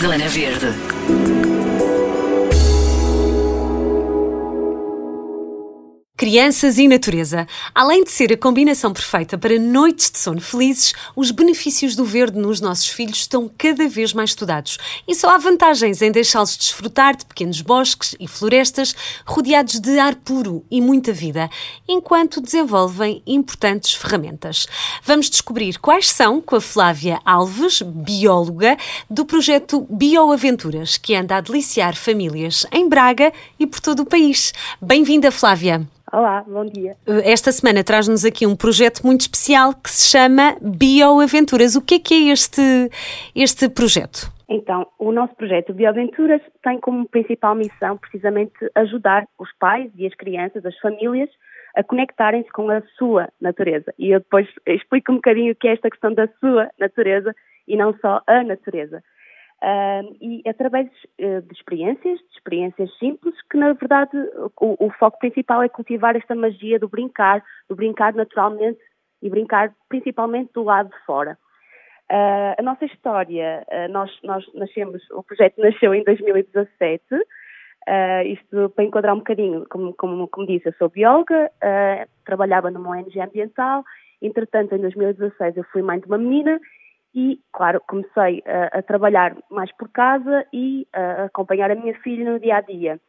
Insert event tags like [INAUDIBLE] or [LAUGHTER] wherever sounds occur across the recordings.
Zona Verde. Crianças e natureza. Além de ser a combinação perfeita para noites de sono felizes, os benefícios do verde nos nossos filhos estão cada vez mais estudados. E só há vantagens em deixá-los desfrutar de pequenos bosques e florestas rodeados de ar puro e muita vida, enquanto desenvolvem importantes ferramentas. Vamos descobrir quais são com a Flávia Alves, bióloga, do projeto Bioaventuras, que anda a deliciar famílias em Braga e por todo o país. Bem-vinda, Flávia. Olá, bom dia. Esta semana traz-nos aqui um projeto muito especial que se chama Bioaventuras. O que é que é este, este projeto? Então, o nosso projeto Bioaventuras tem como principal missão precisamente ajudar os pais e as crianças, as famílias, a conectarem-se com a sua natureza. E eu depois explico um bocadinho o que é esta questão da sua natureza e não só a natureza. Uh, e através uh, de experiências, de experiências simples, que na verdade o, o, foco principal é cultivar esta magia do brincar, do brincar naturalmente e brincar principalmente do lado de fora. Uh, a nossa história, nós, nós, nascemos, o projeto nasceu em 2017, isto para enquadrar um bocadinho, como, como, como disse, eu sou bióloga, trabalhava numa ONG ambiental, entretanto em 2016 eu fui mãe de uma menina e, claro, comecei a, a, trabalhar mais por casa e a acompanhar a minha filha no dia a dia.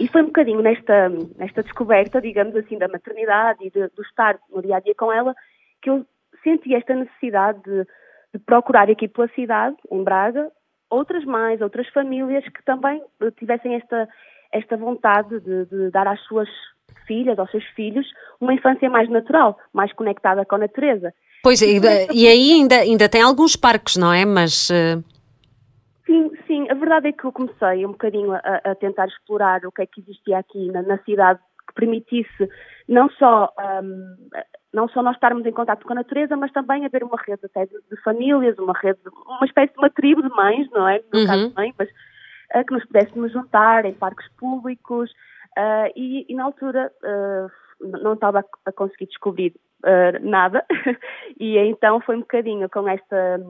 E foi um bocadinho nesta, nesta descoberta, digamos assim, da maternidade e de, do estar no dia a dia com ela, que eu senti esta necessidade de, de procurar aqui pela cidade, em Braga, outras mães, outras famílias que também tivessem esta, esta vontade de, de dar às suas filhas, aos seus filhos, uma infância mais natural, mais conectada com a natureza. Pois, e, e aí ainda, ainda tem alguns parques, não é? Mas. Uh... Sim, sim, a verdade é que eu comecei um bocadinho a, a tentar explorar o que é que existia aqui na, na cidade que permitisse não só, um, não só nós estarmos em contato com a natureza, mas também haver uma rede até de, de famílias, uma rede, uma espécie de uma tribo de mães, não é? No uhum. caso de mãe, mas uh, que nos pudéssemos juntar em parques públicos uh, e, e, na altura não estava a, conseguir descobrir uh, nada. [LAUGHS] e então foi um bocadinho com esta,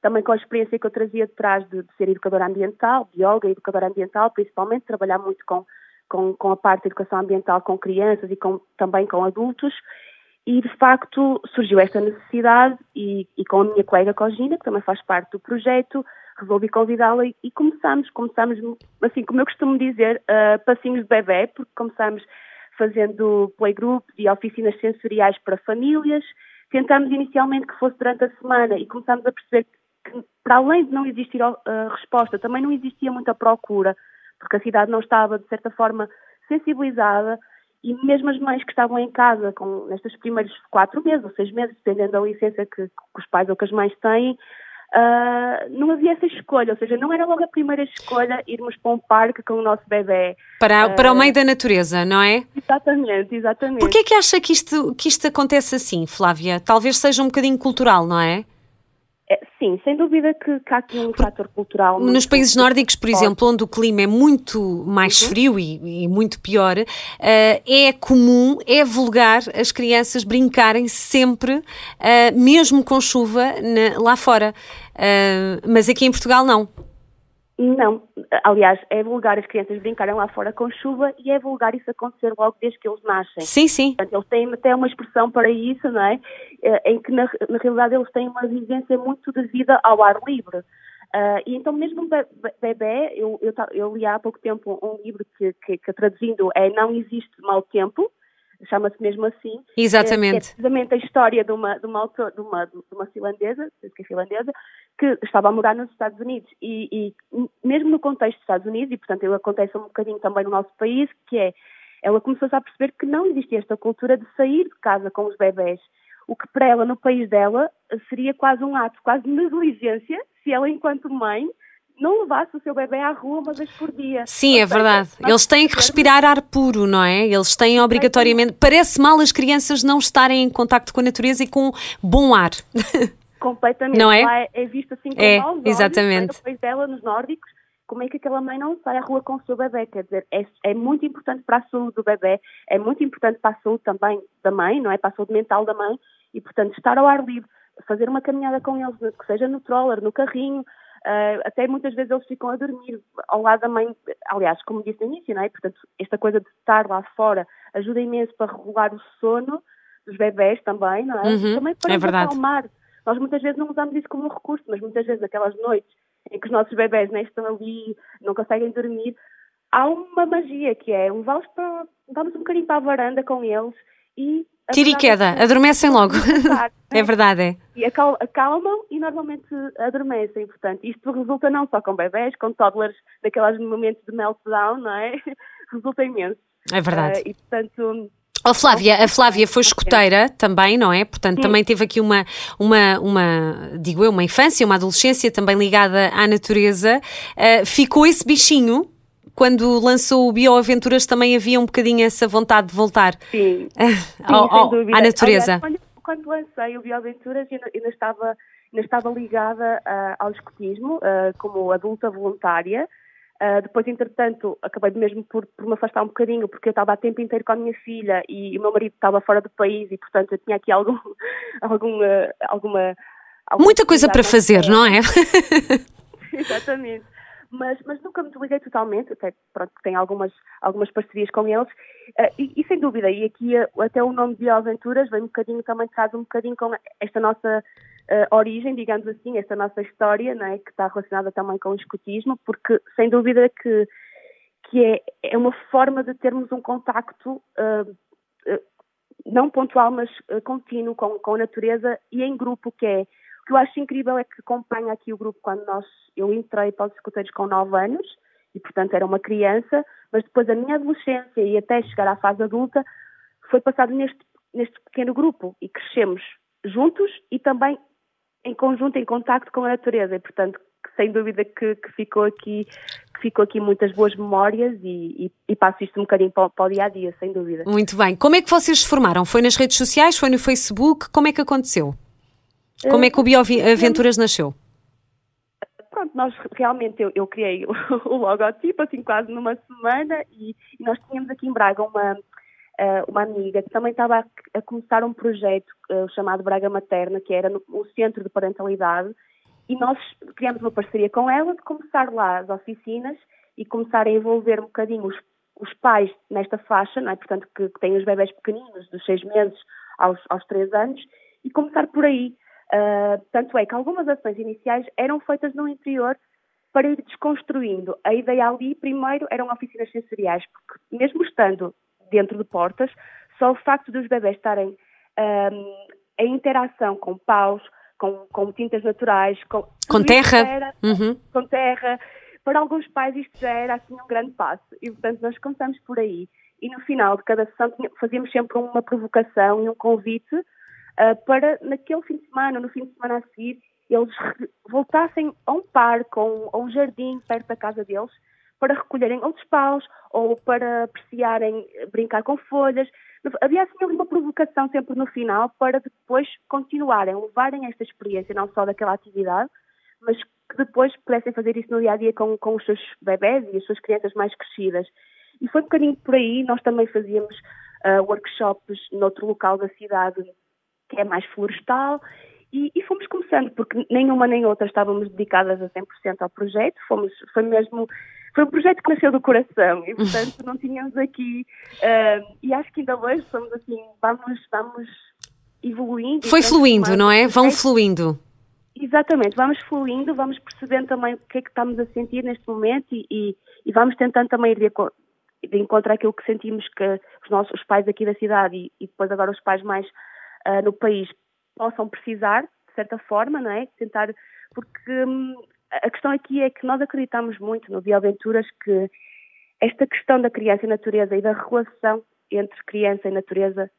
também com a experiência que eu trazia de trás de, de ser educadora ambiental, bióloga, educadora ambiental, principalmente, trabalhar muito com, com, com a parte de educação ambiental com crianças e com, também com adultos. E, de facto, surgiu esta necessidade e, e com a minha colega Cogina, que também faz parte do projeto, resolvi convidá-la e, e começamos, começamos, assim, como eu costumo dizer, uh, passinhos de bebê, porque começamos fazendo playgroups e oficinas sensoriais para famílias. Tentamos inicialmente que fosse durante a semana e começámos a perceber que, para além de não existir uh, resposta, também não existia muita procura, porque a cidade não estava, de certa forma, sensibilizada e mesmo as mães que estavam em casa com, nestes primeiros quatro meses ou seis meses, dependendo da licença que, que os pais ou que as mães têm, Uh, não havia essa escolha, ou seja, não era logo a primeira escolha irmos para um parque com o nosso bebê. Para, uh, para o meio da natureza, não é? Exatamente, exatamente. Porquê é que acha que isto, que isto acontece assim, Flávia? Talvez seja um bocadinho cultural, não é? É, sim, sem dúvida que, que há aqui um fator cultural. Nos países nórdicos, por exemplo, onde o clima é muito mais uhum. frio e, e, muito pior, uh, é comum, é vulgar as crianças brincarem sempre, uh, mesmo com chuva, na, lá fora. Uh, mas aqui em Portugal não. Não, aliás, é vulgar as crianças brincarem lá fora com chuva e é vulgar isso acontecer logo desde que eles nascem. Sim, sim. Portanto, eles têm até uma expressão para isso, não é? Eh, em que na, na realidade eles têm uma vivência muito de vida ao ar livre. Uh, e então mesmo bebê, eu, eu, eu, li há pouco tempo um livro que, que, que traduzindo é Não Existe Mau Tempo, chama-se mesmo assim. Exatamente. É, é precisamente a história de uma, de uma, autor, de uma, de uma finlandesa, que é finlandesa, que estava a morar nos Estados Unidos e, e, mesmo no contexto dos Estados Unidos, e portanto ele acontece um bocadinho também no nosso país, que é, ela começou a perceber que não existia esta cultura de sair de casa com os bebés, o que para ela, no país dela, seria quase um ato, quase de negligência, se ela, enquanto mãe, não levasse o seu bebê à rua uma vez por dia. Sim, é verdade. Eles têm que respirar ar puro, não é? Eles têm obrigatoriamente. Parece mal as crianças não estarem em contacto com a natureza e com bom ar. [LAUGHS] Completamente. Não é? Lá é, é visto assim com é, maus exatamente. olhos. Exatamente. dela, nos nórdicos, como é que aquela mãe não sai à rua com o seu bebê? Quer dizer, é, é, muito importante para a saúde do bebê, é muito importante para a saúde também da mãe, não é? Para a saúde mental da mãe e, portanto, estar ao ar livre, fazer uma caminhada com eles, que seja no troller, no carrinho, Uh, até muitas vezes eles ficam a dormir ao lado da mãe, aliás, como disse no início, não é? Portanto, esta coisa de estar lá fora ajuda imenso para regular o sono dos bebés também, não é? Uhum, também para é verdade. acalmar. Nós muitas vezes não usamos isso como um recurso, mas muitas vezes aquelas noites em que os nossos bebés nem estão ali, não conseguem dormir, há uma magia que é levá-los para, vamos um bocadinho para a varanda com eles e Tira e queda, adormecem logo. [LAUGHS] [LAUGHS] é verdade, é. E acalmam e normalmente adormecem. Portanto, isto resulta não só com bebés, com toddlers, daqueles momentos de meltdown, não é? [LAUGHS] Resulta imenso. É verdade. Uh, e, portanto, Oh, Flávia, a Flávia foi escoteira também, não é? Portanto, Sim. também teve aqui uma, uma, uma, digo eu, uma infância, uma adolescência também ligada à natureza. Uh, ficou esse bichinho quando lançou o Bioaventuras também havia um bocadinho essa vontade de voltar Sim. [LAUGHS] ao, ao, à natureza. Aliás, quando, quando, lancei o Bioaventuras ainda, ainda estava, ainda estava ligada uh, ao escotismo uh, como adulta voluntária. Uh, depois, entretanto, acabei mesmo por, por, me afastar um bocadinho, porque eu estava a tempo inteiro com a minha filha e o meu marido estava fora do país e, portanto, eu tinha aqui algum, [LAUGHS] algum, alguma, alguma. Muita coisa para fazer, não é? [LAUGHS] Exatamente mas, mas nunca me desliguei totalmente, até pronto, tenho algumas, algumas parcerias com eles, uh, e, e, sem dúvida, e aqui uh, até o nome de Aventuras vem um bocadinho também, traz um bocadinho com esta nossa uh, origem, digamos assim, esta nossa história, né, que está relacionada também com o escutismo, porque sem dúvida que, que é, é uma forma de termos um contacto não pontual, mas contínuo com, com a natureza e em grupo, que é que eu acho incrível é que acompanha aqui o grupo quando nós, eu entrei para os escuteiros com 9 anos, e portanto era uma criança, mas depois a minha adolescência e até chegar à fase adulta foi passado neste, neste pequeno grupo e crescemos juntos e também em conjunto, em contacto com a natureza, e portanto sem dúvida que, que, ficou aqui que ficou aqui muitas boas memórias e, e, e passo isto um bocadinho para, para, o dia a dia, sem dúvida. Muito bem. Como é que vocês se formaram? Foi nas redes sociais? Foi no Facebook? Como é que aconteceu? Como é que o Bioaventuras nasceu? Pronto, nós realmente, eu, eu criei [LAUGHS] o, o, logotipo assim quase numa semana e, e nós tínhamos aqui em Braga uma, uh, uma amiga que também estava a, a começar um projeto uh, chamado Braga Materna, que era no, Centro de Parentalidade, e nós criamos uma parceria com ela de começar lá as oficinas e começar a envolver um bocadinho os, os pais nesta faixa, não é? portanto, que, que têm os bebés pequeninos, dos seis meses aos, aos três anos, e começar por aí. Uh, tanto é que algumas ações iniciais eram feitas no interior para ir desconstruindo. A ideia ali, primeiro, eram oficinas sensoriais, porque mesmo estando dentro de portas, só o facto dos bebés estarem um, em interação com paus, com, com tintas naturais, com, com terra, era, uhum. com terra, para alguns pais isto já era assim um grande passo. E portanto nós começamos por aí. E no final de cada sessão fazíamos sempre uma provocação e um convite uh, para naquele fim de semana, no fim de semana a seguir, eles voltassem a um parque ou a um jardim perto da casa deles para recolherem outros paus ou para apreciarem brincar com folhas. Havia assim uma provocação sempre no final para depois continuarem, levarem esta experiência não só daquela atividade, mas que depois pudessem fazer isso no dia a dia com, com os seus bebés e as suas crianças mais crescidas. E foi um bocadinho por aí, nós também fazíamos uh, workshops noutro local da cidade que é mais florestal, e, e, fomos começando, porque nenhuma nem outra estávamos dedicadas a 100% ao projeto, fomos, foi mesmo, foi um projeto que nasceu do coração, e portanto não tínhamos aqui, uh, e acho que ainda hoje somos assim, vamos, vamos evoluindo. Foi fluindo, não é? Vão fluindo. Exatamente, vamos fluindo, vamos percebendo também o que é que estamos a sentir neste momento e, e, e vamos tentando também ir de, de encontrar aquilo que sentimos que os nossos os pais aqui da cidade e, e depois agora os pais mais uh, no país possam precisar, de certa forma, não é? Tentar, porque hum, a questão aqui é que nós acreditamos muito no Bioaventuras que esta questão da criança e natureza e da relação entre criança e natureza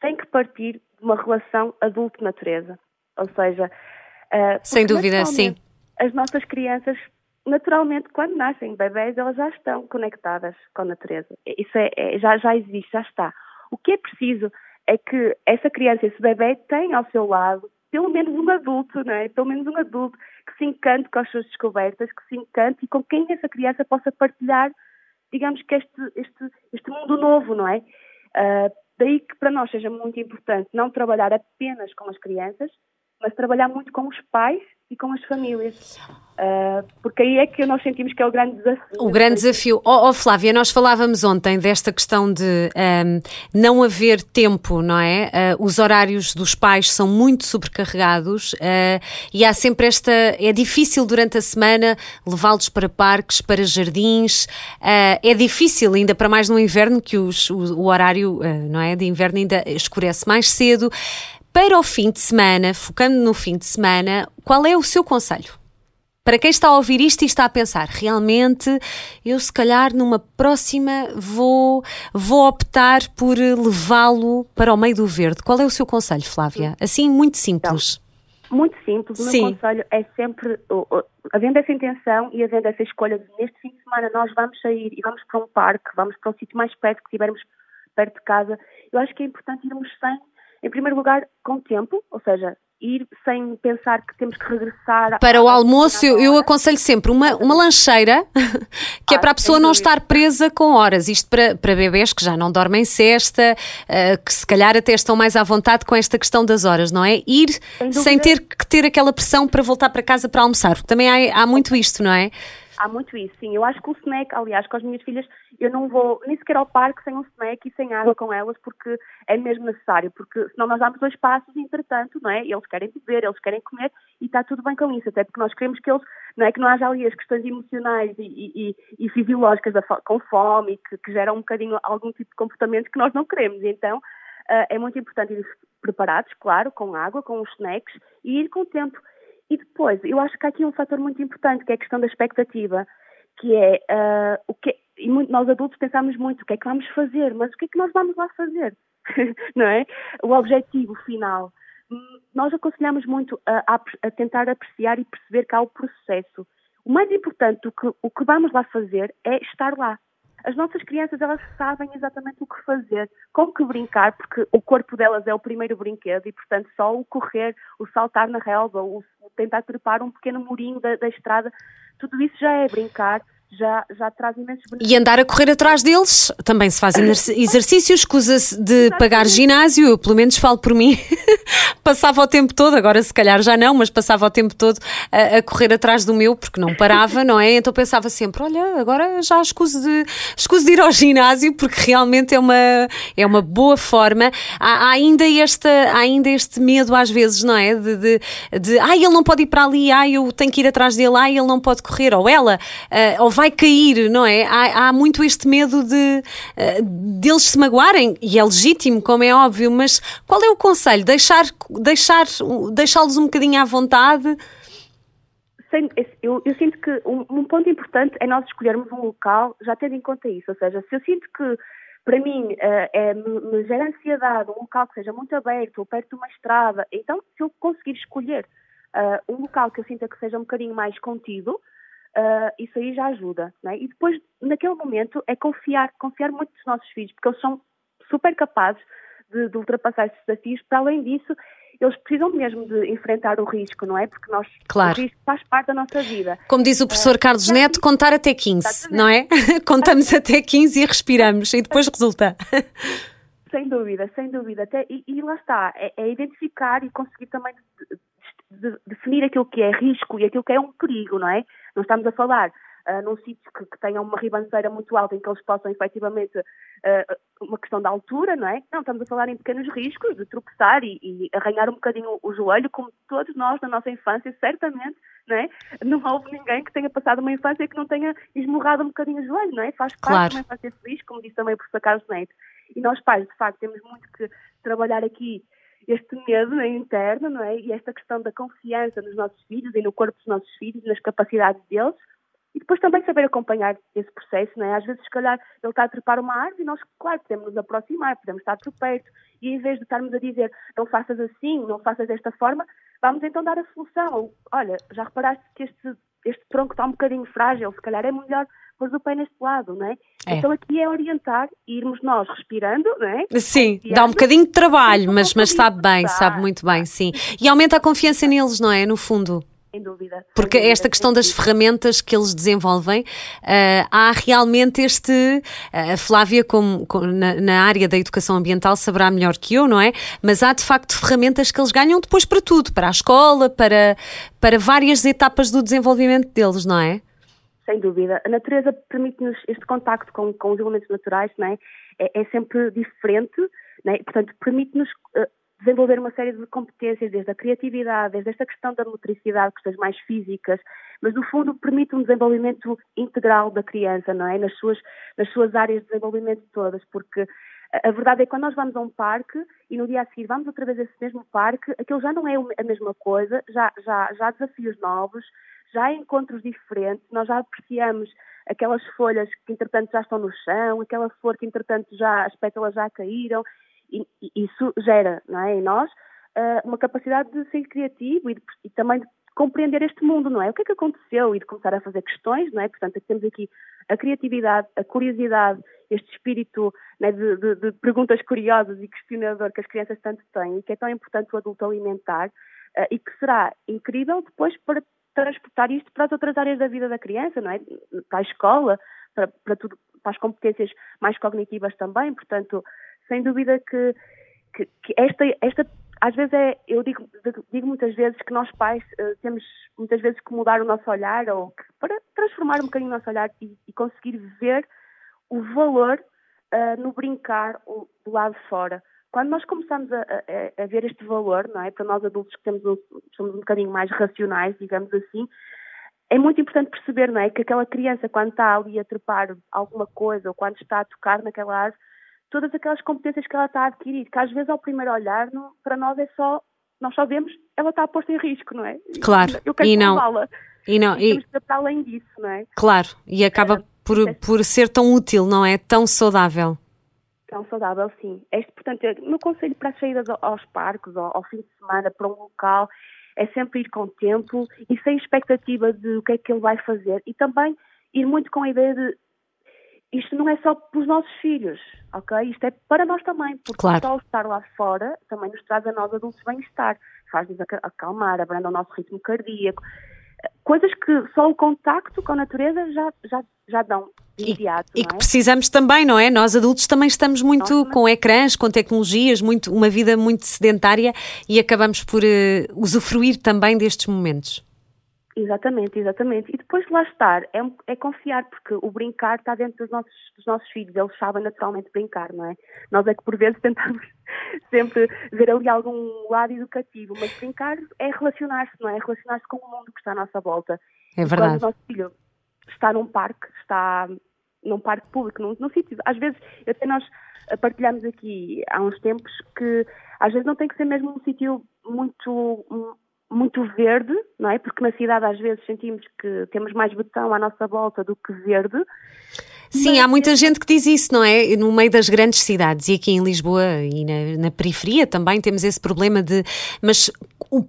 tem que partir de uma relação adulto-natureza. Ou seja, uh, sem dúvida, sim. As nossas crianças, naturalmente, quando nascem bebés, elas já estão conectadas com a natureza. Isso é, é, já, já existe, já está. O que é preciso é que essa criança, esse bebê, tem ao seu lado pelo menos um adulto, não é? Pelo menos um adulto que se encante com as suas descobertas, que se encante e com quem essa criança possa partilhar, digamos que este, este, este mundo novo, não é? Uh, daí que para nós seja muito importante não trabalhar apenas com as crianças, mas trabalhar muito com os pais e com as famílias. Uh, porque aí é que nós sentimos que é o grande desafio. O grande desafio. Oh, oh Flávia, nós falávamos ontem desta questão de um, não haver tempo, não é? Uh, os horários dos pais são muito sobrecarregados uh, e há sempre esta. É difícil durante a semana levá-los para parques, para jardins. é difícil, ainda para mais no inverno, que os, o, o, horário não é, de inverno ainda escurece mais cedo. Para o fim de semana, focando no fim de semana, qual é o seu conselho? Para quem está a ouvir isto e está a pensar, realmente eu se calhar numa próxima vou, vou optar por levá-lo para o meio do verde. Qual é o seu conselho, Flávia? Assim, muito simples. Então, muito simples. O meu conselho é sempre, havendo essa intenção e havendo essa escolha de neste fim de semana nós vamos sair e vamos para um parque, vamos para um sítio mais perto que tivermos perto de casa, eu acho que é importante irmos sem, em primeiro lugar, com tempo, ou seja, ir sem pensar que temos que regressar. Para o almoço, eu, eu, aconselho sempre uma, uma lancheira, [LAUGHS] que ah, é para a pessoa não estar presa com horas. Isto para, para bebês que já não dormem cesta, uh, que se calhar até estão mais à vontade com esta questão das horas, não é? Ir sem, sem ter que ter aquela pressão para voltar para casa para almoçar, porque também há, há muito isto, não é? Há muito isso, sim. Eu acho que o snack, aliás, com as minhas filhas, eu não vou nem sequer ao parque sem um snack e sem água com elas, porque é mesmo necessário, porque senão nós damos dois passos, entretanto, não é? Eles querem beber, eles querem comer e está tudo bem com isso, até porque nós queremos que eles, não é que não haja ali as questões emocionais e, e, e fisiológicas com fome, que, que geram um bocadinho algum tipo de comportamento que nós não queremos. Então, uh, é muito importante ir preparados, claro, com água, com os snacks e ir com o tempo. E depois, eu acho que há aqui um fator muito importante, que é a questão da expectativa, que é uh, o que e muito, nós adultos pensamos muito o que é que vamos fazer, mas o que é que nós vamos lá fazer, [LAUGHS] não é? O objetivo final. Nós aconselhamos muito a, a, tentar apreciar e perceber que há o processo. O mais importante do que o que vamos lá fazer é estar lá. As nossas crianças, elas sabem exatamente o que fazer, como que brincar, porque o corpo delas é o primeiro brinquedo e, portanto, só o correr, o saltar na relva, o tentar trepar um pequeno murinho da, da estrada, tudo isso já é brincar já, já traz imensos benefícios. E andar a correr atrás deles, também se fazem [COUGHS] exercícios, escusa-se de pagar ginásio, eu pelo menos falo por mim, [LAUGHS] passava o tempo todo, agora se calhar já não, mas passava o tempo todo a, a, correr atrás do meu, porque não parava, não é? Então pensava sempre, olha, agora já escuso de, escuso de ir ao ginásio, porque realmente é uma, é uma boa forma. Há, há ainda, esta, há ainda este medo às vezes, não é? De, de, de ai, ele não pode ir para ali, ai, eu tenho que ir atrás dele, ai, ele não pode correr, ou ela, uh, ou vai vai cair, não é? Há, há muito este medo de uh, deles se magoarem, e é legítimo, como é óbvio, mas qual é o conselho? Deixar, deixar, deixá-los um bocadinho à vontade? Eu, eu, sinto que um, um, ponto importante é nós escolhermos um local já tendo em conta isso. Ou seja, se eu sinto que para mim uh, é, me gera ansiedade um local que seja muito aberto ou perto de uma estrada, então se eu conseguir escolher uh, um local que eu sinta que seja um bocadinho mais contido, uh, isso aí já ajuda. Né? E depois, naquele momento, é confiar, confiar muito nos nossos filhos, porque eles são super capazes de, de ultrapassar esses desafios. Para além disso, eles precisam mesmo de enfrentar o risco, não é? Porque nós, claro. o risco faz parte da nossa vida. Como diz o professor uh, Carlos Neto, contar até 15, não é? [LAUGHS] Contamos até 15 e respiramos e depois resulta. [LAUGHS] Sem dúvida, sem dúvida. Até, e, e lá está, é, é, identificar e conseguir também de, de, definir aquilo que é risco e aquilo que é um perigo, não é? Não estamos a falar uh, num sítio que, que, tenha uma ribanceira muito alta em que eles possam efetivamente uh, uma questão da altura, não é? Não, estamos a falar em pequenos riscos de tropeçar e, e arranhar um bocadinho o joelho, como todos nós na nossa infância, certamente, não é? Não houve ninguém que tenha passado uma infância que não tenha esmurrado um bocadinho o joelho, não é? Faz parte claro. de uma infância feliz, como disse também o professor Carlos Neto. E nós pais, de facto, temos muito que trabalhar aqui este medo né, interno, não é? E esta questão da confiança nos nossos filhos e no corpo dos nossos filhos, nas capacidades deles, e depois também saber acompanhar esse processo, não é? Às vezes, se calhar, ele está a trepar uma árvore e nós, claro, podemos nos aproximar, podemos estar por perto, e em vez de estarmos a dizer não faças assim, não faças desta forma, vamos então dar a solução. Olha, já reparaste que este, este tronco está um bocadinho frágil, se calhar é melhor pôr o pé neste lado, não é? é? Então aqui é orientar, irmos nós respirando, não é? Sim, dá um bocadinho de trabalho, mas, mas sabe bem, sabe muito bem, sim. E aumenta a confiança neles, não é? No fundo. Sem dúvida. Porque Sem dúvida, esta questão das ferramentas que eles desenvolvem, uh, há realmente este. Uh, a Flávia, como, como na, na, área da educação ambiental, saberá melhor que eu, não é? Mas há de facto ferramentas que eles ganham depois para tudo, para a escola, para, para várias etapas do desenvolvimento deles, não é? Sem dúvida. A natureza permite-nos este contacto com, com os elementos naturais, não é? É, é sempre diferente, não é? portanto, permite-nos uh, desenvolver uma série de competências, desde a criatividade, desde esta questão da motricidade, questões mais físicas, mas no fundo permite um desenvolvimento integral da criança, não é? Nas suas, nas suas áreas de desenvolvimento todas, porque a verdade é que quando nós vamos a um parque e no dia a seguir vamos outra vez a esse mesmo parque, aquilo já não é a mesma coisa, já, já, já há desafios novos, já encontros diferentes, nós já apreciamos aquelas folhas que entretanto já estão no chão, aquela flor que entretanto já as pétalas já caíram, e, e isso gera não é, em nós uh, uma capacidade de ser criativo e, de, e, também de compreender este mundo, não é? O que é que aconteceu e de começar a fazer questões, não é? Portanto, temos aqui a criatividade, a curiosidade, este espírito né, de, de, de, perguntas curiosas e questionador que as crianças tanto têm e que é tão importante o adulto alimentar uh, e que será incrível depois para transportar isto para as outras áreas da vida da criança, não é? Para a escola, para, para, tudo, para as competências mais cognitivas também, portanto, sem dúvida que, que, que esta, esta às vezes é, eu digo, digo muitas vezes que nós pais uh, temos muitas vezes que mudar o nosso olhar ou que, para transformar um bocadinho o nosso olhar e, e conseguir ver o valor uh, no brincar do lado de fora. Quando nós começamos a, a, a, ver este valor, não é? Para nós adultos que temos um, somos um bocadinho mais racionais, digamos assim, é muito importante perceber, não é? Que aquela criança, quando está ali a trepar alguma coisa ou quando está a tocar naquela árvore, todas aquelas competências que ela está a adquirir, que às vezes ao primeiro olhar, não, para nós é só, nós só vemos, ela está posta em risco, não é? Claro, eu quero e não, e não, e, e para além disso, não é? Claro, e acaba é, por, é, por ser tão útil, não é? Tão saudável. Tão saudável, sim. Este, portanto, no conselho para as saídas aos parques, ao, ao fim de semana, para um local, é sempre ir com tempo e sem expectativa de o que é que ele vai fazer e também ir muito com a ideia de isto não é só para os nossos filhos, ok? Isto é para nós também, porque claro. só estar lá fora também nos traz a nós adultos bem-estar, faz-nos acalmar, abranda o nosso ritmo cardíaco, coisas que só o contacto com a natureza já, já, já dão imediato. E, e que é? precisamos também, não é? Nós adultos também estamos muito com ecrãs, com tecnologias, muito, uma vida muito sedentária e acabamos por uh, usufruir também destes momentos. Exatamente, exatamente. E depois de lá estar, é, é, confiar, porque o brincar está dentro dos nossos, dos nossos filhos, eles sabem naturalmente brincar, não é? Nós é que por vezes [LAUGHS] tentamos sempre ver ali algum lado educativo, mas brincar é relacionar-se, não é? É relacionar-se com o mundo que está à nossa volta. É verdade. quando o nosso filho está num parque, está num parque público, num, num sítio, às vezes, até nós partilhamos aqui há uns tempos que às vezes não tem que ser mesmo um sítio muito muito verde, não é? Porque na cidade às vezes sentimos que temos mais betão à nossa volta do que verde. Sim, há muita gente que diz isso, não é? No meio das grandes cidades e aqui em Lisboa e na, na periferia também temos esse problema de. Mas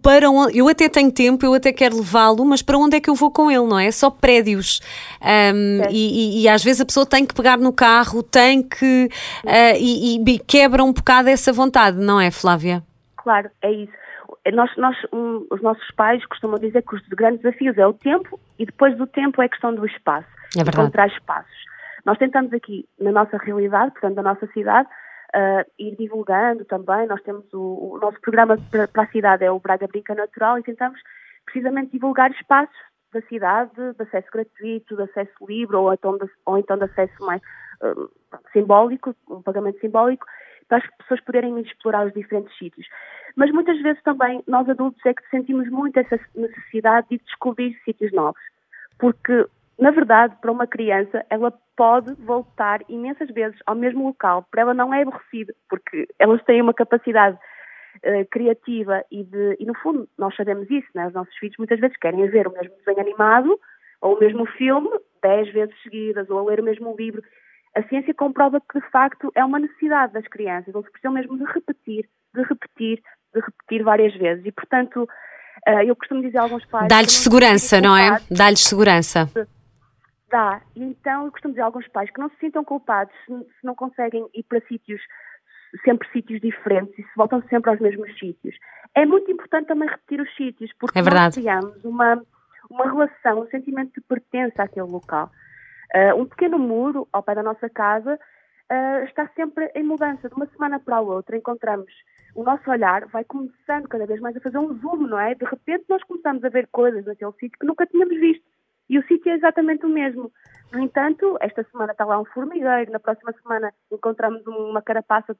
para onde, eu até tenho tempo, eu até quero levá-lo, mas para onde é que eu vou com ele, não é? Só prédios. Um, e, e, e, às vezes a pessoa tem que pegar no carro, tem que. Uh, e, e quebra um bocado essa vontade, não é, Flávia? Claro, é isso nós, nós um, os nossos pais costumam dizer que os grandes desafios é o tempo e depois do tempo é a questão do espaço. É encontrar espaços. Nós tentamos aqui, na nossa realidade, portanto, na nossa cidade, uh, ir divulgando também. Nós temos o, o nosso programa para, a cidade é o Braga Brinca Natural e tentamos precisamente divulgar espaços da cidade, de acesso gratuito, de acesso livre ou então de, ou então de acesso mais uh, simbólico, um pagamento simbólico, para as pessoas poderem explorar os diferentes sítios. Mas muitas vezes também nós adultos é que sentimos muito essa necessidade de descobrir sítios novos. Porque, na verdade, para uma criança, ela pode voltar imensas vezes ao mesmo local. Para ela não é aborrecido, porque elas têm uma capacidade uh, criativa e, de, e, no fundo, nós sabemos isso, né? Os nossos filhos muitas vezes querem ver o mesmo desenho animado ou o mesmo filme dez vezes seguidas ou a ler o mesmo livro. A ciência comprova que, de facto, é uma necessidade das crianças. Eles precisam mesmo de repetir, de repetir, de repetir várias vezes. E, portanto, uh, eu costumo dizer a alguns pais. Dá-lhes segurança, não é? Dá-lhes segurança. Dá. E então eu costumo dizer a alguns pais que não se sintam culpados se, se não conseguem ir para sítios sempre sítios diferentes e se voltam sempre aos mesmos sítios. É muito importante também repetir os sítios, porque é nós criamos uma, uma relação, um sentimento de pertença àquele local. Uh, um pequeno muro ao pé da nossa casa uh, está sempre em mudança. De uma semana para a outra encontramos o nosso olhar vai começando cada vez mais a fazer um zoom, não é? De repente nós começamos a ver coisas naquele sítio que nunca tínhamos visto. E o sítio é exatamente o mesmo. No entanto, esta semana está lá um formigueiro, na próxima semana encontramos uma carapaça,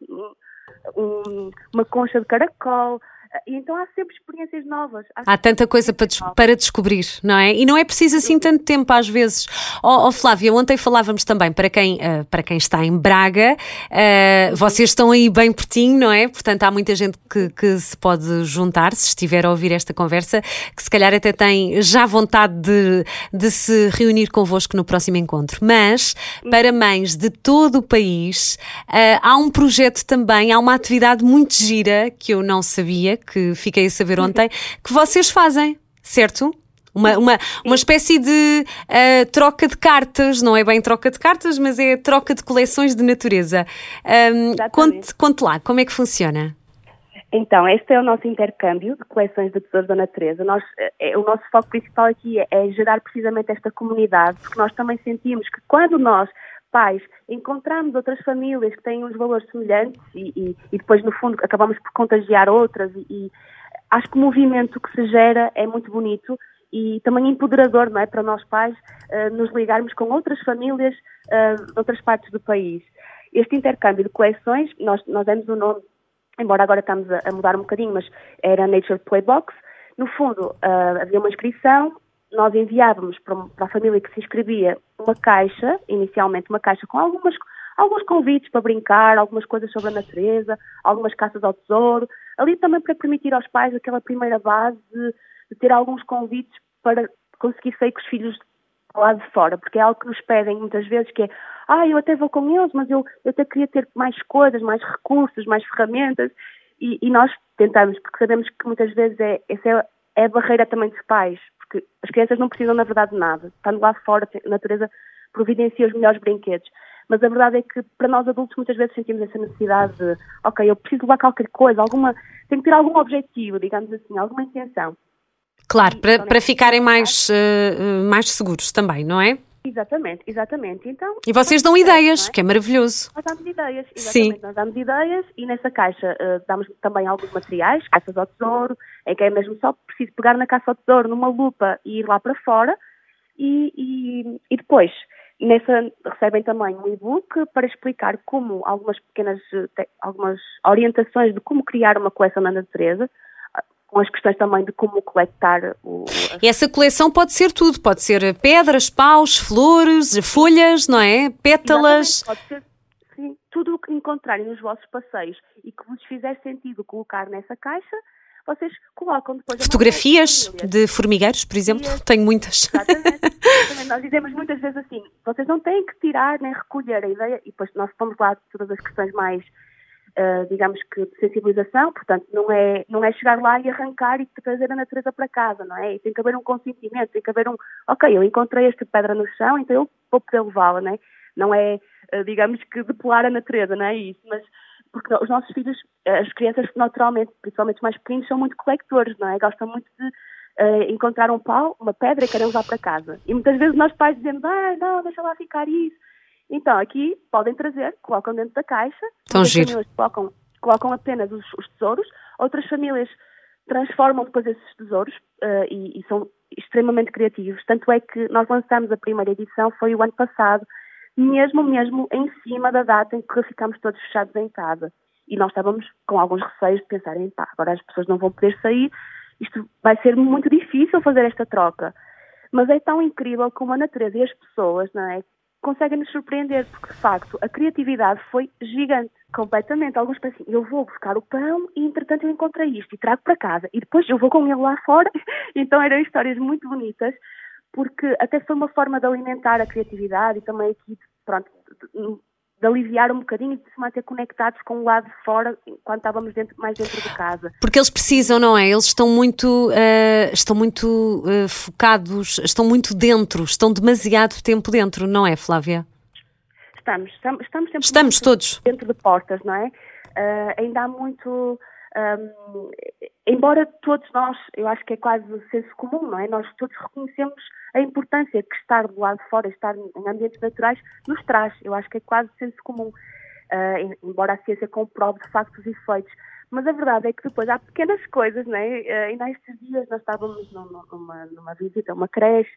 um, uma concha de caracol, então há sempre experiências novas. Há, há tanta coisa para, des para descobrir, não é? E não é preciso assim tanto tempo às vezes. Ó oh, oh, Flávia, ontem falávamos também para quem, uh, para quem está em Braga, uh, vocês estão aí bem pertinho, não é? Portanto, há muita gente que, que se pode juntar, se estiver a ouvir esta conversa, que se calhar até tem já vontade de, de se reunir convosco no próximo encontro. Mas, para mães de todo o país, uh, há um projeto também, há uma atividade muito gira que eu não sabia, que fiquei a saber ontem, que vocês fazem, certo? Uma, uma, uma espécie de uh, troca de cartas, não é bem troca de cartas, mas é troca de coleções de natureza. Um, conte, conte lá, como é que funciona? Então, este é o nosso intercâmbio de coleções de tesouros da natureza. Nós, é, o nosso foco principal aqui é, é, gerar precisamente esta comunidade, porque nós também sentimos que quando nós, pais, encontramos outras famílias que têm uns valores semelhantes e, e, e depois, no fundo, acabamos por contagiar outras e, e acho que o movimento que se gera é muito bonito e também empoderador, não é, para nós pais uh, nos ligarmos com outras famílias uh, de outras partes do país. Este intercâmbio de coleções, nós, nós demos o nome, embora agora estamos a, a, mudar um bocadinho, mas era Nature Playbox. No fundo, uh, havia uma inscrição, nós enviávamos para, a família que se inscrevia uma caixa, inicialmente uma caixa com algumas, alguns convites para brincar, algumas coisas sobre a natureza, algumas caças ao tesouro, ali também para permitir aos pais aquela primeira base de, de ter alguns convites para conseguir sair com os filhos lá de fora, porque é algo que nos pedem muitas vezes, que é, ah, eu até vou com eles, mas eu, eu até queria ter mais coisas, mais recursos, mais ferramentas, e, e nós tentamos, porque sabemos que muitas vezes é, essa é, é a barreira também dos pais, porque as crianças não precisam, na verdade, de nada. Estando lá fora, a natureza providencia os melhores brinquedos. Mas a verdade é que para nós adultos muitas vezes sentimos essa necessidade de, ok, eu preciso levar qualquer coisa, alguma, tenho que ter algum objetivo, digamos assim, alguma intenção. Claro, para, para ficarem mais, uh, mais seguros também, não é? Exatamente, exatamente. Então, e vocês dão ideias, é? que é maravilhoso. Nós damos ideias, exatamente. Sim. Nós damos ideias e nessa caixa uh, damos também alguns materiais, caças ao tesouro, em que é mesmo só preciso pegar na caça ao tesouro numa lupa e ir lá para fora e, e, e depois nessa recebem também um e-book para explicar como algumas pequenas algumas orientações de como criar uma coleção na natureza com as questões também de como coletar o. E essa coleção pode ser tudo, pode ser pedras, paus, flores, folhas, não é? Pétalas. Pode ser sim, tudo o que encontrarem nos vossos passeios e que vos fizer sentido colocar nessa caixa, vocês colocam depois. Fotografias de formigueiros, por exemplo, tenho muitas. Exatamente. nós dizemos muitas vezes assim: vocês não têm que tirar nem recolher a ideia, e depois nós fomos lá de todas as questões mais uh, digamos que de sensibilização, portanto não é, não é chegar lá e arrancar e trazer a natureza para casa, não é? tem que haver um consentimento, tem que haver um, ok, eu encontrei esta pedra no chão, então eu vou poder levá-la, não é? Não é, uh, digamos que depelar a natureza, não é isso, mas porque os nossos filhos, as crianças naturalmente, principalmente os mais pequenos, são muito colectores, não é? Gostam muito de uh, encontrar um pau, uma pedra e querem levar para casa. E muitas vezes nós pais dizemos, ah, não, deixa lá ficar isso. Então, aqui podem trazer, colocam dentro da caixa. Tão giro. famílias colocam, colocam apenas os, os, tesouros, outras famílias transformam depois esses tesouros uh, e, e, são extremamente criativos. Tanto é que nós lançamos a primeira edição, foi o ano passado, mesmo, mesmo em cima da data em que ficámos todos fechados em casa. E nós estávamos com alguns receios de pensarem, pá, agora as pessoas não vão poder sair, isto vai ser muito difícil fazer esta troca. Mas é tão incrível como a natureza e as pessoas, não é? Conseguem nos surpreender, porque de facto a criatividade foi gigante, completamente. Alguns pensam, eu vou buscar o pão e entretanto eu encontrei isto e trago para casa e depois eu vou com ele lá fora. [LAUGHS] então eram histórias muito bonitas, porque até foi uma forma de alimentar a criatividade e também aqui, pronto, de aliviar um bocadinho e de se manter conectados com o lado de fora quando estávamos dentro, mais dentro de casa. Porque eles precisam, não é? Eles estão muito, uh, estão muito uh, focados, estão muito dentro, estão demasiado tempo dentro, não é, Flávia? Estamos, estamos, estamos, estamos todos dentro de portas, não é? Uh, ainda há muito. Um, embora todos nós, eu acho que é quase senso comum, não é? Nós todos reconhecemos a importância que estar do lado de fora, estar em ambientes naturais, nos traz. Eu acho que é quase senso comum. Uh, embora a ciência comprove de facto os efeitos. Mas a verdade é que depois há pequenas coisas, é? Uh, ainda há estes dias nós estávamos numa, numa visita a uma creche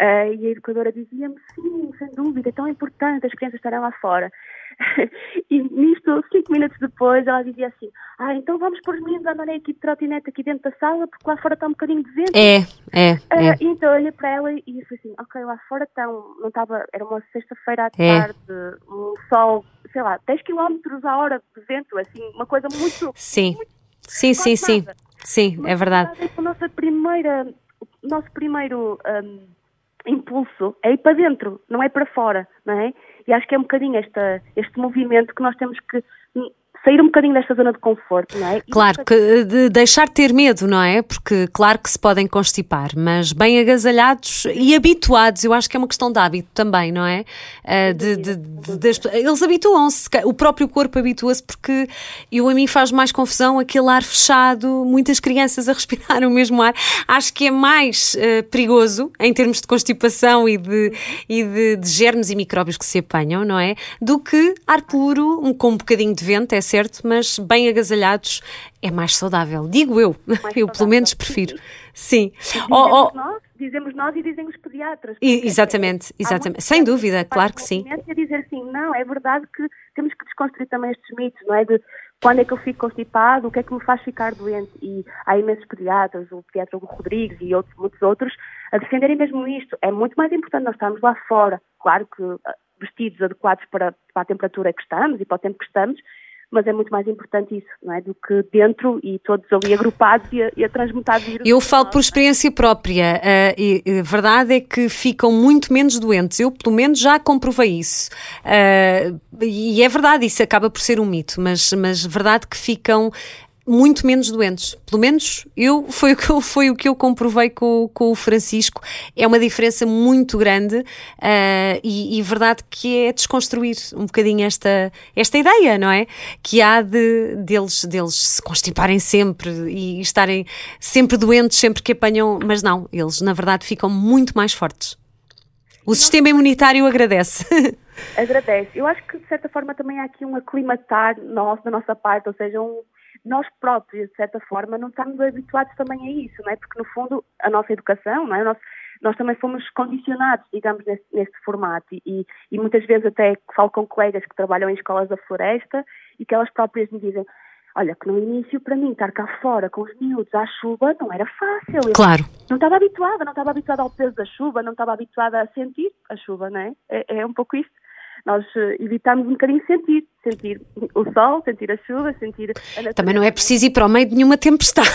uh, e a educadora dizia-me, sim, sem dúvida, é tão importante as crianças estarem lá fora. [LAUGHS] e nisto, cinco minutos depois, ela dizia assim: Ah, então vamos pôr os meninos a andarem aqui de trotinete aqui dentro da sala, porque lá fora está um bocadinho de vento. É, é. Uh, Então eu olhei para ela e eu falei assim: Ok, lá fora estão, não estava, era uma sexta-feira à É. tarde, um sol, sei lá, 10 km a hora de vento, assim, uma coisa muito. Sim, muito sim, sim, sim. Sim, Mas é verdade. é a nossa primeira, o nosso primeiro hum, impulso é ir para dentro, não é para fora, não é? E acho que é um bocadinho esta, este movimento que nós temos que sair um bocadinho desta zona de conforto, não é? E Claro, que de deixar de ter medo, não é? Porque claro que se podem constipar, mas bem agasalhados e habituados, eu acho que é uma questão de hábito também, não é? Ah, de, de- de- eles habituam-se, o próprio corpo habitua-se, porque eu a mim faz mais confusão aquele ar fechado, muitas crianças a [LAUGHS] respirar o mesmo ar. Acho que é mais ah, perigoso em termos de constipação e de, e de, de germes e micróbios que se apanham, não é? Do que ar puro, um, com um bocadinho de vento, é certo, mas bem agasalhados é mais saudável. Digo eu. [LAUGHS] eu pelo saudável, menos prefiro. Sim. Dizemos, Oh, oh, nós, dizemos nós e dizem os pediatras. E- Porque exatamente, exatamente. Sem dúvida, claro que sim. a dizer assim, não, é verdade que temos que desconstruir também estes mitos, não é? De quando é que eu fico constipado, o que é que me faz ficar doente? E há imensos pediatras, o pediatra Hugo Rodrigues e outros, muitos outros, a defenderem mesmo isto. É muito mais importante nós estarmos lá fora, claro que ah, vestidos adequados para, para a temperatura que estamos e para o tempo que estamos, mas é muito mais importante isso, não é? Do que dentro e todos ali agrupados e a, e a transmutar vírus. Eu falo por experiência própria. ah, e verdade é que ficam muito menos doentes. Eu, pelo menos, já comprovei isso. Ah, e é verdade, isso acaba por ser um mito, mas, mas verdade que ficam muito menos doentes. Pelo menos eu foi o que eu, foi o que eu comprovei com, com o Francisco. É uma diferença muito grande ah, e, e verdade que é desconstruir um bocadinho esta, esta ideia, não é? Que há de deles, deles se constiparem sempre e estarem sempre doentes sempre que apanham, mas não, eles na verdade ficam muito mais fortes. O sistema imunitário agradece. [LAUGHS] Agradece. Eu acho que, de certa forma, também há aqui um aclimatar nosso, da nossa parte, ou seja, um, nós próprios, de certa forma, não estamos habituados também a isso, não é? Porque, no fundo, a nossa educação, não é? Nosso- nós também fomos condicionados, digamos, neste, neste formato e, e muitas vezes até falo com colegas que trabalham em escolas da floresta e que elas próprias me dizem olha, que no início, para mim, estar cá fora com os miúdos à chuva não era fácil. Eu Claro. não estava habituada, não estava habituada ao peso da chuva, não estava habituada a sentir a chuva, não é? É, é um pouco isto. Nós eh, evitamos um bocadinho sentir, sentir o sol, sentir a chuva, sentir a natureza. Também não é preciso ir para o meio de nenhuma tempestade.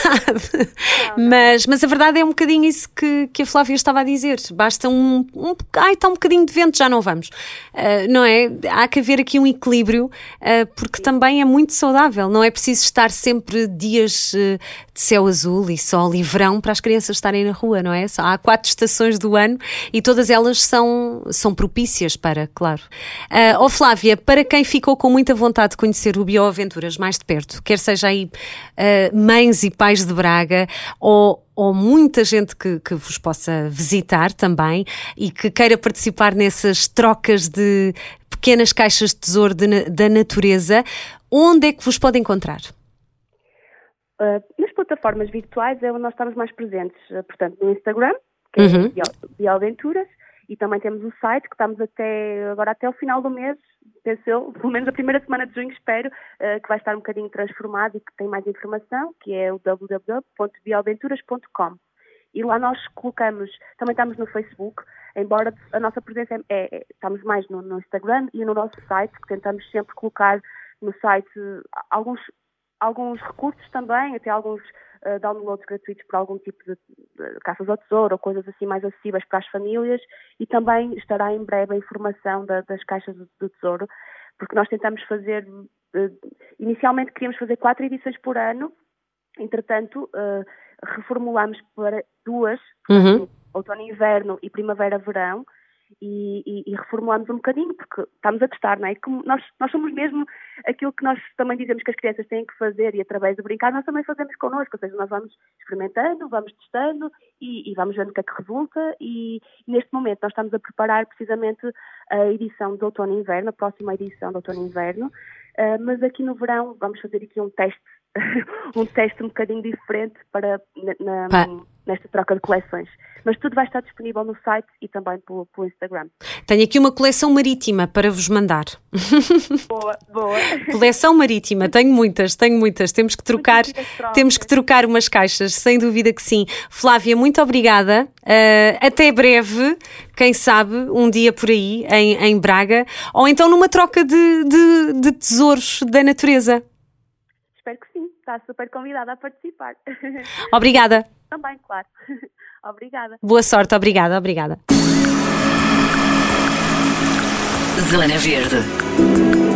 Mas, mas a verdade é um bocadinho isso que, que a Flávia estava a dizer. Basta um, um. Ai, está um bocadinho de vento, já não vamos. Ah, não é? Há que haver aqui um equilíbrio, ah, porque também é muito saudável. Não é preciso estar sempre dias eh, de céu azul e sol e verão para as crianças estarem na rua, não é? Só Há quatro estações do ano e todas elas são, são propícias para, claro. Ah, oh Flávia, para quem ficou com muita vontade de conhecer o Bioaventuras mais de perto, quer seja aí ah, mães e pais de Braga ou, ou muita gente que, que vos possa visitar também e que queira participar nessas trocas de pequenas caixas de tesouro de da natureza, onde é que vos pode encontrar? Uh, nas plataformas virtuais é onde nós estamos mais presentes, uh, portanto, no Instagram, que Uhum. é Bio- Bioaventuras, e também temos o site, que estamos até agora até o final do mês, penso eu, pelo menos a primeira semana de junho, espero, uh, que vai estar um bocadinho transformado e que tem mais informação, que é o www.bioaventuras.com. E lá nós colocamos, também estamos no Facebook, embora a nossa presença é, é- é- estamos mais no, no Instagram e no nosso site, que tentamos sempre colocar no site alguns alguns recursos também, até alguns uh, downloads gratuitos para algum tipo de, de caças ao tesouro ou coisas assim mais acessíveis para as famílias e também estará em breve a informação da- das caixas do, do tesouro, porque nós tentamos fazer, uh, inicialmente queríamos fazer quatro edições por ano, entretanto uh, reformulamos para duas, Uhum. outono e inverno e primavera-verão, e, e, e, reformulamos um bocadinho, porque estamos a testar, não é? Nós, nós somos mesmo aquilo que nós também dizemos que as crianças têm que fazer e através de brincar nós também fazemos connosco, ou seja, nós vamos experimentando, vamos testando e, e vamos vendo o que é que resulta e neste momento nós estamos a preparar precisamente a edição de outono e inverno, a próxima edição de outono e inverno, uh, mas aqui no verão vamos fazer aqui um teste [LAUGHS] um teste um bocadinho diferente para na, na, nesta troca de coleções. Mas tudo vai estar disponível no site e também pelo, pelo Instagram. Tenho aqui uma coleção marítima para vos mandar. [LAUGHS] Boa, boa. Coleção marítima, tenho muitas, tenho muitas. Temos que trocar, temos que trocar umas caixas, sem dúvida que sim. Flávia, muito obrigada. Uh, até breve, quem sabe, um dia por aí em, em Braga, ou então numa troca de, de, de tesouros da natureza espero que sim. Está super convidada a participar. [LAUGHS] Obrigada. Também, claro. [LAUGHS] obrigada. Boa sorte, obrigada, obrigada. Zona Verde.